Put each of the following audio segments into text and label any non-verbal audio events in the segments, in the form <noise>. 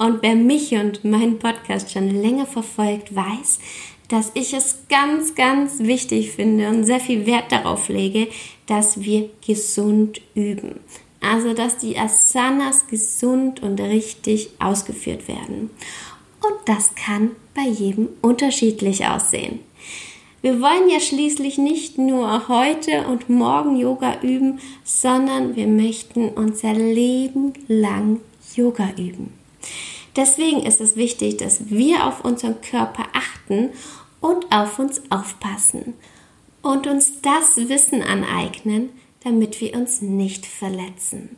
Und wer mich und meinen Podcast schon länger verfolgt, weiß, dass ich es ganz, ganz wichtig finde und sehr viel Wert darauf lege, dass wir gesund üben. Also, dass die Asanas gesund und richtig ausgeführt werden. Und das kann bei jedem unterschiedlich aussehen. Wir wollen ja schließlich nicht nur heute und morgen Yoga üben, sondern wir möchten unser Leben lang Yoga üben. Deswegen ist es wichtig, dass wir auf unseren Körper achten und auf uns aufpassen und uns das Wissen aneignen, damit wir uns nicht verletzen.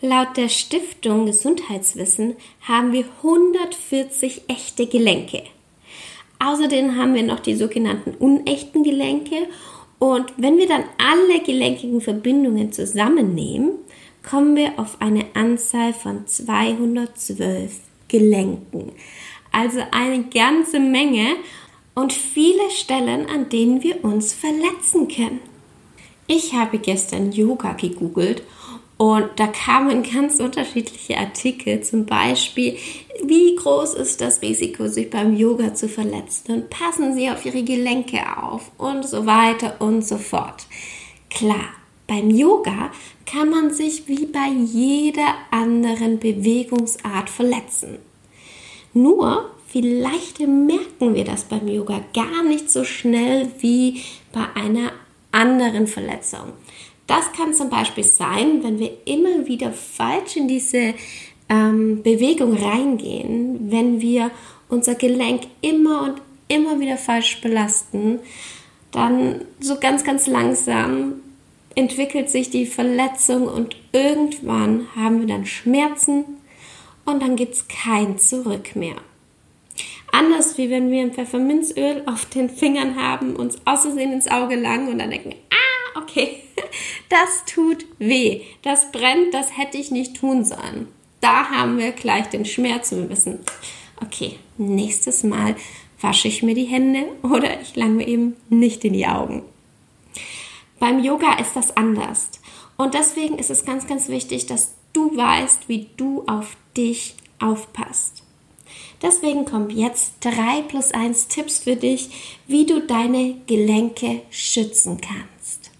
Laut der Stiftung Gesundheitswissen haben wir 140 echte Gelenke. Außerdem haben wir noch die sogenannten unechten Gelenke. Und wenn wir dann alle gelenkigen Verbindungen zusammennehmen, kommen wir auf eine Anzahl von 212 Gelenken. Also eine ganze Menge und viele Stellen, an denen wir uns verletzen können. Ich habe gestern Yoga gegoogelt und da kamen ganz unterschiedliche Artikel, zum Beispiel, wie groß ist das Risiko, sich beim Yoga zu verletzen und passen Sie auf Ihre Gelenke auf und so weiter und so fort. Klar, beim Yoga kann man sich wie bei jeder anderen Bewegungsart verletzen. Nur vielleicht merken wir das beim Yoga gar nicht so schnell wie bei einer anderen Verletzung. Das kann zum Beispiel sein, wenn wir immer wieder falsch in diese ähm, Bewegung reingehen, wenn wir unser Gelenk immer und immer wieder falsch belasten, dann so ganz, ganz langsam entwickelt sich die Verletzung und irgendwann haben wir dann Schmerzen und dann gibt es kein Zurück mehr. Anders wie wenn wir ein Pfefferminzöl auf den Fingern haben, uns außersehen ins Auge langen und dann denken, ah, okay, <laughs> das tut weh, das brennt, das hätte ich nicht tun sollen. Da haben wir gleich den Schmerz und wir wissen, okay, nächstes Mal wasche ich mir die Hände oder ich lange mir eben nicht in die Augen. Beim Yoga ist das anders. Und deswegen ist es ganz, ganz wichtig, dass du weißt, wie du auf dich aufpasst. Deswegen kommen jetzt drei plus eins Tipps für dich, wie du deine Gelenke schützen kannst.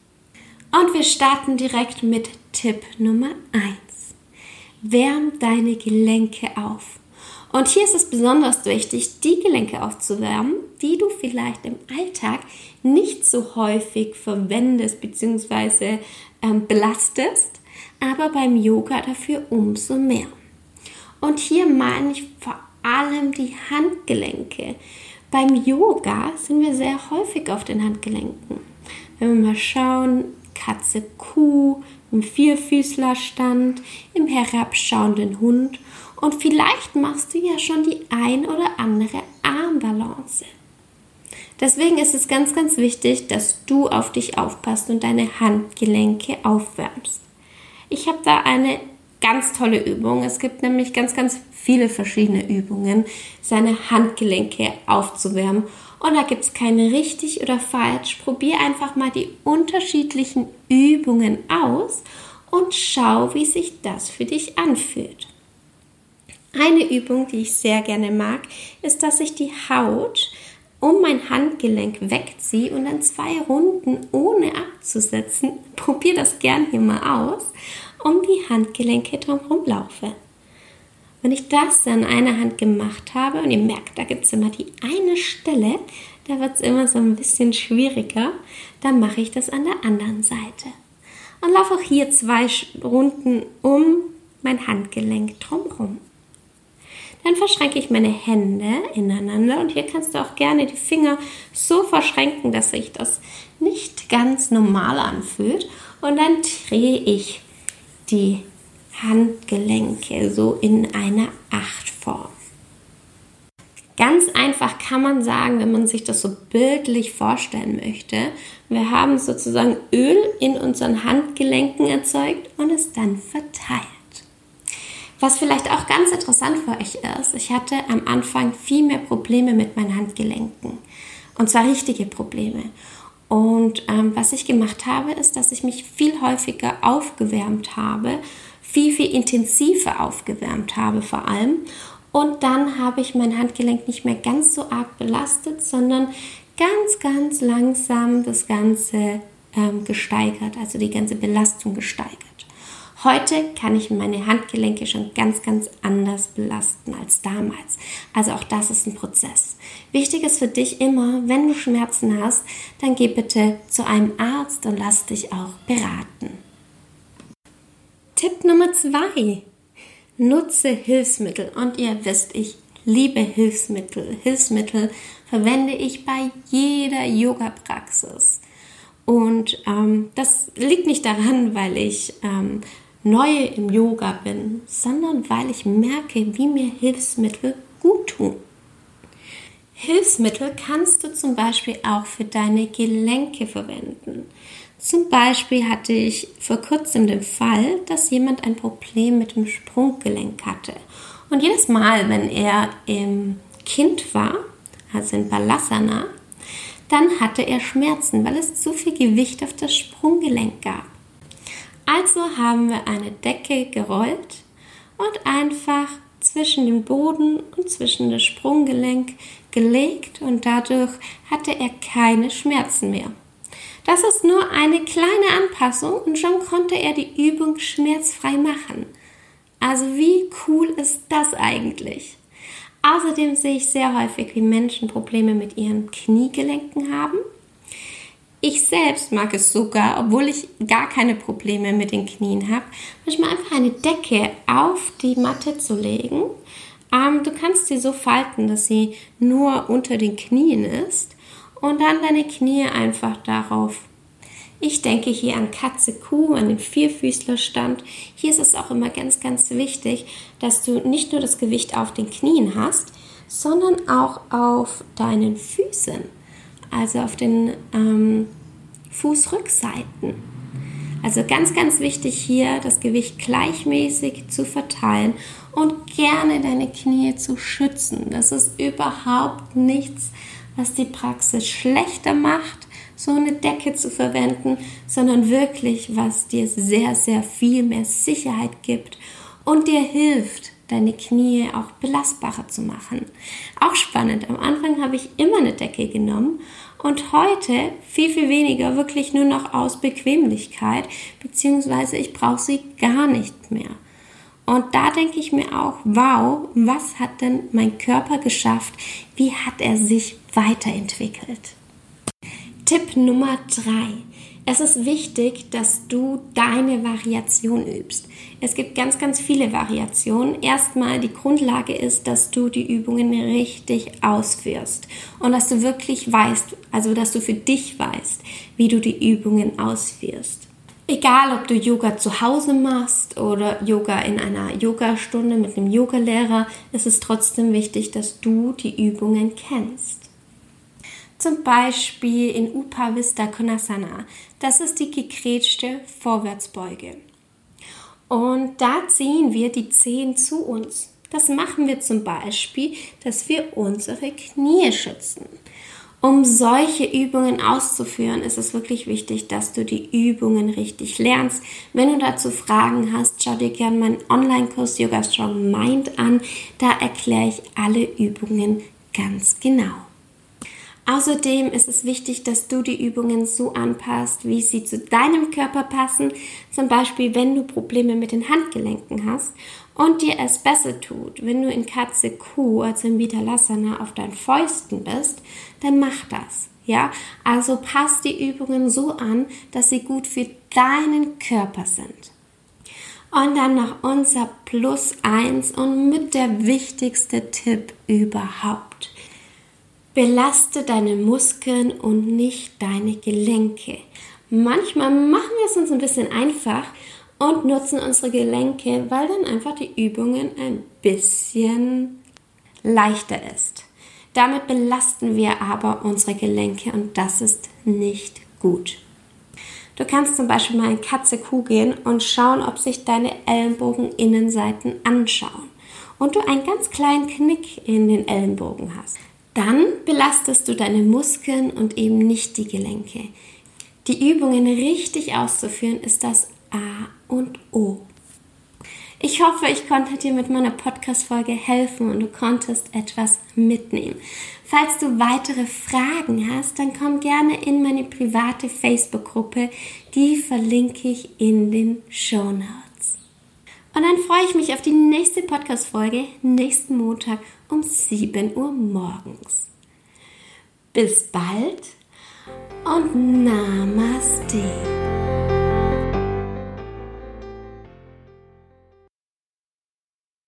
Und wir starten direkt mit Tipp Nummer 1. Wärm deine Gelenke auf. Und hier ist es besonders wichtig, die Gelenke aufzuwärmen, die du vielleicht im Alltag nicht so häufig verwendest bzw. Ähm, belastest, aber beim Yoga dafür umso mehr. Und hier meine ich vor allem die Handgelenke. Beim Yoga sind wir sehr häufig auf den Handgelenken. Wenn wir mal schauen, Katze, Kuh, im Vierfüßlerstand, im herabschauenden Hund und vielleicht machst du ja schon die ein oder andere Armbalance. Deswegen ist es ganz, ganz wichtig, dass du auf dich aufpasst und deine Handgelenke aufwärmst. Ich habe da eine ganz tolle Übung. Es gibt nämlich ganz, ganz viele verschiedene Übungen, seine Handgelenke aufzuwärmen. Und da gibt es keine richtig oder falsch. Probier einfach mal die unterschiedlichen Übungen aus und schau, wie sich das für dich anfühlt. Eine Übung, die ich sehr gerne mag, ist, dass ich die Haut um mein Handgelenk wegziehe und dann zwei Runden ohne abzusetzen. <laughs> Probier das gern hier mal aus, um die Handgelenke drumherum laufe. Wenn ich das an einer Hand gemacht habe und ihr merkt, da gibt es immer die eine Stelle, da wird es immer so ein bisschen schwieriger, dann mache ich das an der anderen Seite. Und laufe auch hier zwei Runden um mein Handgelenk drumherum. Dann verschränke ich meine Hände ineinander und hier kannst du auch gerne die Finger so verschränken, dass sich das nicht ganz normal anfühlt. Und dann drehe ich die Handgelenke so in einer Achtform. einfach kann man sagen, wenn man sich das so bildlich vorstellen möchte. Wir haben sozusagen Öl in unseren Handgelenken erzeugt und es dann verteilt. Was vielleicht auch ganz interessant für euch ist, ich hatte am Anfang viel mehr Probleme mit meinen Handgelenken. Und zwar richtige Probleme. Und ähm, was ich gemacht habe, ist, dass ich mich viel häufiger aufgewärmt habe, viel, viel intensiver aufgewärmt habe vor allem. Und dann habe ich mein Handgelenk nicht mehr ganz so arg belastet, sondern ganz, ganz langsam das Ganze ähm, gesteigert, also die ganze Belastung gesteigert. Heute kann ich meine Handgelenke schon ganz, ganz anders belasten als damals. Also auch das ist ein Prozess. Wichtig ist für dich immer, wenn du Schmerzen hast, dann geh bitte zu einem Arzt und lass dich auch beraten. Tipp Nummer zwei. Nutze Hilfsmittel. Und ihr wisst, ich liebe Hilfsmittel. Hilfsmittel verwende ich bei jeder Yoga-Praxis. Und ähm, das liegt nicht daran, weil ich ähm, neu im Yoga bin, sondern weil ich merke, wie mir Hilfsmittel gut tun. Hilfsmittel kannst du zum Beispiel auch für deine Gelenke verwenden. Zum Beispiel hatte ich vor kurzem den Fall, dass jemand ein Problem mit dem Sprunggelenk hatte. Und jedes Mal, wenn er im Kind war, also in Balasana, dann hatte er Schmerzen, weil es zu viel Gewicht auf das Sprunggelenk gab. Also haben wir eine Decke gerollt und einfach zwischen den Boden und zwischen das Sprunggelenk gelegt und dadurch hatte er keine Schmerzen mehr. Das ist nur eine kleine Anpassung und schon konnte er die Übung schmerzfrei machen. Also wie cool ist das eigentlich? Außerdem sehe ich sehr häufig, wie Menschen Probleme mit ihren Kniegelenken haben ich selbst mag es sogar, obwohl ich gar keine Probleme mit den Knien habe, manchmal einfach eine Decke auf die Matte zu legen. Ähm, du kannst sie so falten, dass sie nur unter den Knien ist und dann deine Knie einfach darauf. Ich denke hier an Katze, Kuh, an den Vierfüßlerstand. Hier ist es auch immer ganz, ganz wichtig, dass du nicht nur das Gewicht auf den Knien hast, sondern auch auf deinen Füßen also auf den ähm, Fußrückseiten. Also ganz, ganz wichtig hier, das Gewicht gleichmäßig zu verteilen und gerne deine Knie zu schützen. Das ist überhaupt nichts, was die Praxis schlechter macht, so eine Decke zu verwenden, sondern wirklich, was dir sehr, sehr viel mehr Sicherheit gibt und dir hilft, deine Knie auch belastbarer zu machen. Auch spannend, am Anfang habe ich immer eine Decke genommen und heute viel, viel weniger, wirklich nur noch aus Bequemlichkeit, beziehungsweise ich brauche sie gar nicht mehr. Und da denke ich mir auch, wow, was hat denn mein Körper geschafft? Wie hat er sich weiterentwickelt? Tipp Nummer drei es ist wichtig, dass du deine Variation übst. Es gibt ganz, ganz viele Variationen. Erstmal die Grundlage ist, dass du die Übungen richtig ausführst und dass du wirklich weißt, also dass du für dich weißt, wie du die Übungen ausführst. Egal, ob du Yoga zu Hause machst oder Yoga in einer Yogastunde mit einem Yogalehrer, ist es trotzdem wichtig, dass du die Übungen kennst. Zum Beispiel in Upavista Konasana. Das ist die gegrätschte Vorwärtsbeuge. Und da ziehen wir die Zehen zu uns. Das machen wir zum Beispiel, dass wir unsere Knie schützen. Um solche Übungen auszuführen, ist es wirklich wichtig, dass du die Übungen richtig lernst. Wenn du dazu Fragen hast, schau dir gerne meinen Online-Kurs Yoga Strong Mind an. Da erkläre ich alle Übungen ganz genau. Außerdem ist es wichtig, dass du die Übungen so anpasst, wie sie zu deinem Körper passen. Zum Beispiel, wenn du Probleme mit den Handgelenken hast und dir es besser tut, wenn du in Katze Kuh, also in Vitalasana, auf deinen Fäusten bist, dann mach das. Ja, also passt die Übungen so an, dass sie gut für deinen Körper sind. Und dann noch unser Plus eins und mit der wichtigste Tipp überhaupt. Belaste deine Muskeln und nicht deine Gelenke. Manchmal machen wir es uns ein bisschen einfach und nutzen unsere Gelenke, weil dann einfach die Übungen ein bisschen leichter ist. Damit belasten wir aber unsere Gelenke und das ist nicht gut. Du kannst zum Beispiel mal in Katze-Kuh gehen und schauen, ob sich deine Ellenbogeninnenseiten anschauen und du einen ganz kleinen Knick in den Ellenbogen hast. Dann belastest du deine Muskeln und eben nicht die Gelenke. Die Übungen richtig auszuführen ist das A und O. Ich hoffe, ich konnte dir mit meiner Podcast-Folge helfen und du konntest etwas mitnehmen. Falls du weitere Fragen hast, dann komm gerne in meine private Facebook-Gruppe. Die verlinke ich in den Show Notes. Und dann freue ich mich auf die nächste Podcast-Folge nächsten Montag um 7 Uhr morgens. Bis bald und Namaste.